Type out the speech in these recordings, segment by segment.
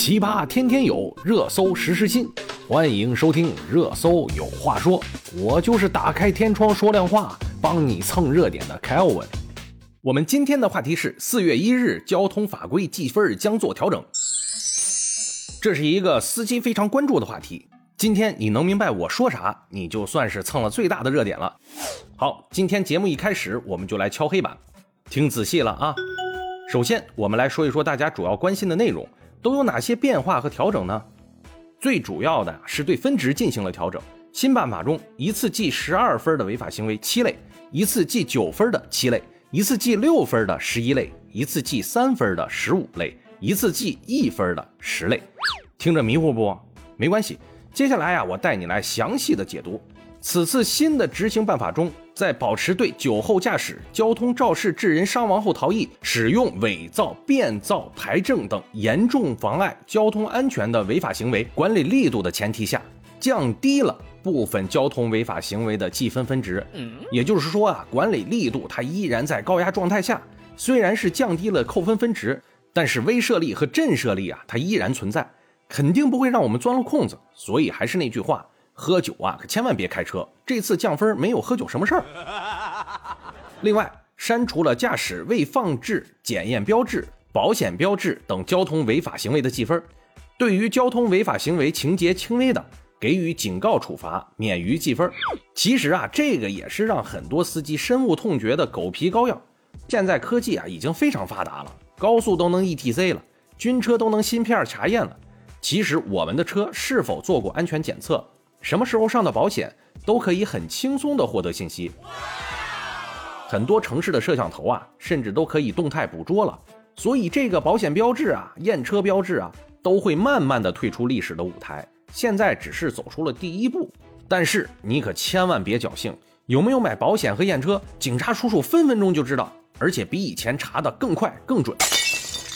奇葩天天有，热搜时时新。欢迎收听《热搜有话说》，我就是打开天窗说亮话，帮你蹭热点的 Kelvin。我们今天的话题是：四月一日，交通法规记分将做调整。这是一个司机非常关注的话题。今天你能明白我说啥，你就算是蹭了最大的热点了。好，今天节目一开始，我们就来敲黑板，听仔细了啊。首先，我们来说一说大家主要关心的内容都有哪些变化和调整呢？最主要的是对分值进行了调整。新办法中，一次记十二分的违法行为七类，一次记九分的七类，一次记六分的十一类，一次记三分的十五类，一次记一分的十类。听着迷糊不？没关系，接下来呀，我带你来详细的解读。此次新的执行办法中，在保持对酒后驾驶、交通肇事致人伤亡后逃逸、使用伪造、变造牌证等严重妨碍交通安全的违法行为管理力度的前提下，降低了部分交通违法行为的记分分值。也就是说啊，管理力度它依然在高压状态下，虽然是降低了扣分分值，但是威慑力和震慑力啊，它依然存在，肯定不会让我们钻了空子。所以还是那句话。喝酒啊，可千万别开车。这次降分没有喝酒什么事儿。另外，删除了驾驶未放置检验标志、保险标志等交通违法行为的记分。对于交通违法行为情节轻微的，给予警告处罚，免于记分。其实啊，这个也是让很多司机深恶痛绝的狗皮膏药。现在科技啊已经非常发达了，高速都能 ETC 了，军车都能芯片查验了。其实我们的车是否做过安全检测？什么时候上的保险都可以很轻松的获得信息，很多城市的摄像头啊，甚至都可以动态捕捉了。所以这个保险标志啊、验车标志啊，都会慢慢的退出历史的舞台。现在只是走出了第一步，但是你可千万别侥幸，有没有买保险和验车，警察叔叔分分钟就知道，而且比以前查的更快更准。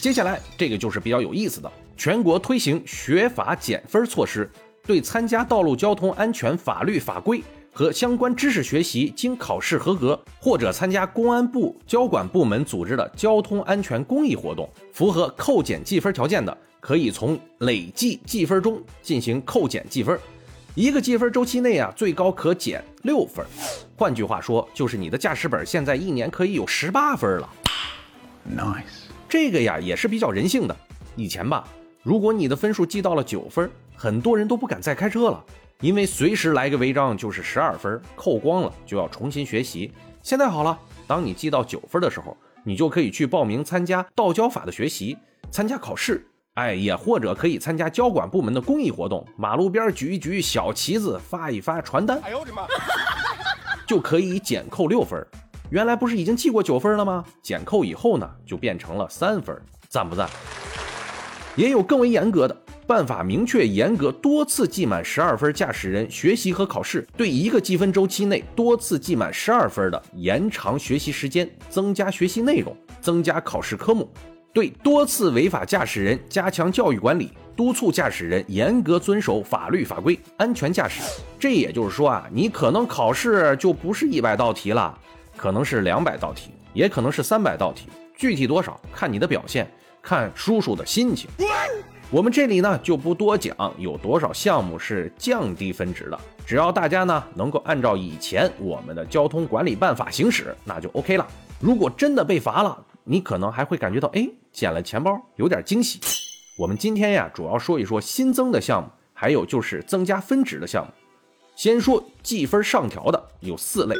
接下来这个就是比较有意思的，全国推行学法减分措施。对参加道路交通安全法律法规和相关知识学习经考试合格，或者参加公安部交管部门组织的交通安全公益活动，符合扣减记分条件的，可以从累计记分中进行扣减记分。一个记分周期内啊，最高可减六分。换句话说，就是你的驾驶本现在一年可以有十八分了。Nice，这个呀也是比较人性的。以前吧，如果你的分数记到了九分。很多人都不敢再开车了，因为随时来个违章就是十二分，扣光了就要重新学习。现在好了，当你记到九分的时候，你就可以去报名参加道交法的学习，参加考试，哎，也或者可以参加交管部门的公益活动，马路边举一举小旗子，发一发传单，哎呦我的妈，就可以减扣六分。原来不是已经记过九分了吗？减扣以后呢，就变成了三分，赞不赞？也有更为严格的。办法明确严格，多次记满十二分驾驶人学习和考试，对一个积分周期内多次记满十二分的，延长学习时间，增加学习内容，增加考试科目；对多次违法驾驶人加强教育管理，督促驾驶人严格遵守法律法规，安全驾驶。这也就是说啊，你可能考试就不是一百道题了，可能是两百道题，也可能是三百道题，具体多少看你的表现，看叔叔的心情。我们这里呢就不多讲有多少项目是降低分值的，只要大家呢能够按照以前我们的交通管理办法行驶，那就 OK 了。如果真的被罚了，你可能还会感觉到，哎，捡了钱包，有点惊喜。我们今天呀主要说一说新增的项目，还有就是增加分值的项目。先说计分上调的有四类，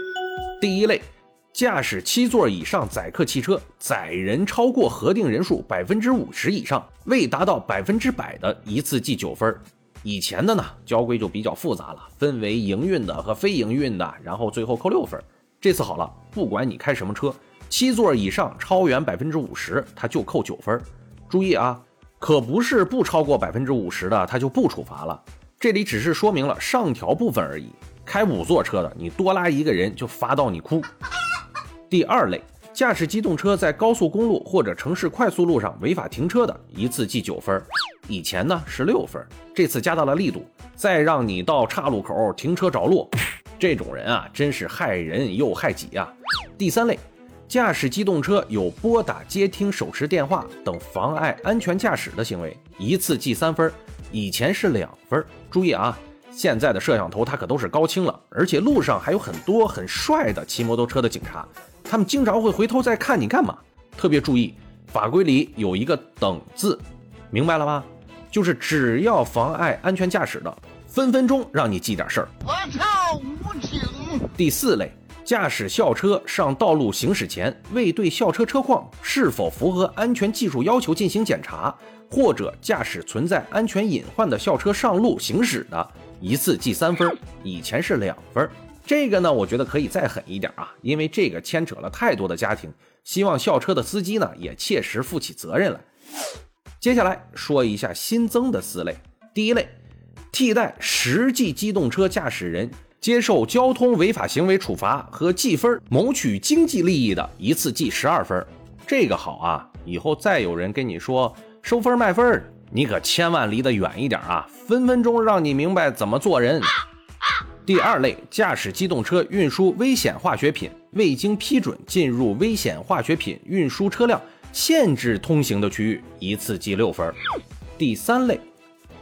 第一类。驾驶七座以上载客汽车，载人超过核定人数百分之五十以上，未达到百分之百的，一次记九分。以前的呢，交规就比较复杂了，分为营运的和非营运的，然后最后扣六分。这次好了，不管你开什么车，七座以上超员百分之五十，他就扣九分。注意啊，可不是不超过百分之五十的，他就不处罚了。这里只是说明了上调部分而已。开五座车的，你多拉一个人就罚到你哭。第二类，驾驶机动车在高速公路或者城市快速路上违法停车的，一次记九分。以前呢是六分，这次加大了力度，再让你到岔路口停车着陆。这种人啊，真是害人又害己啊。第三类，驾驶机动车有拨打、接听、手持电话等妨碍安全驾驶的行为，一次记三分，以前是两分。注意啊，现在的摄像头它可都是高清了，而且路上还有很多很帅的骑摩托车的警察，他们经常会回头再看你干嘛。特别注意，法规里有一个等字，明白了吗？就是只要妨碍安全驾驶的，分分钟让你记点事儿。我操，无情！第四类。驾驶校车上道路行驶前，未对校车车况是否符合安全技术要求进行检查，或者驾驶存在安全隐患的校车上路行驶的，一次记三分，以前是两分。这个呢，我觉得可以再狠一点啊，因为这个牵扯了太多的家庭，希望校车的司机呢也切实负起责任来。接下来说一下新增的四类，第一类，替代实际机动车驾驶人。接受交通违法行为处罚和记分，谋取经济利益的，一次记十二分。这个好啊，以后再有人跟你说收分卖分，你可千万离得远一点啊，分分钟让你明白怎么做人。第二类，驾驶机动车运输危险化学品，未经批准进入危险化学品运输车辆限制通行的区域，一次记六分。第三类。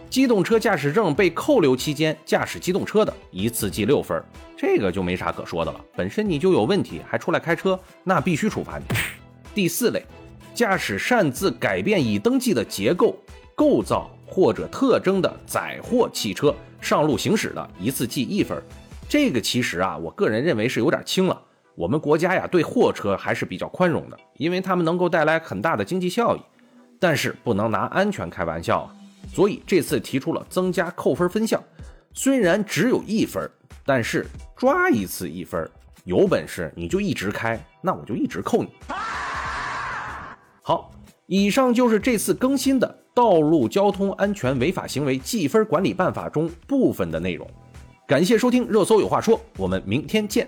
机动车驾驶证被扣留期间驾驶机动车的，一次记六分，这个就没啥可说的了。本身你就有问题，还出来开车，那必须处罚你。第四类，驾驶擅自改变已登记的结构、构造或者特征的载货汽车上路行驶的，一次记一分。这个其实啊，我个人认为是有点轻了。我们国家呀，对货车还是比较宽容的，因为他们能够带来很大的经济效益。但是不能拿安全开玩笑啊。所以这次提出了增加扣分分项，虽然只有一分，但是抓一次一分，有本事你就一直开，那我就一直扣你。好，以上就是这次更新的《道路交通安全违法行为记分管理办法》中部分的内容。感谢收听热搜有话说，我们明天见。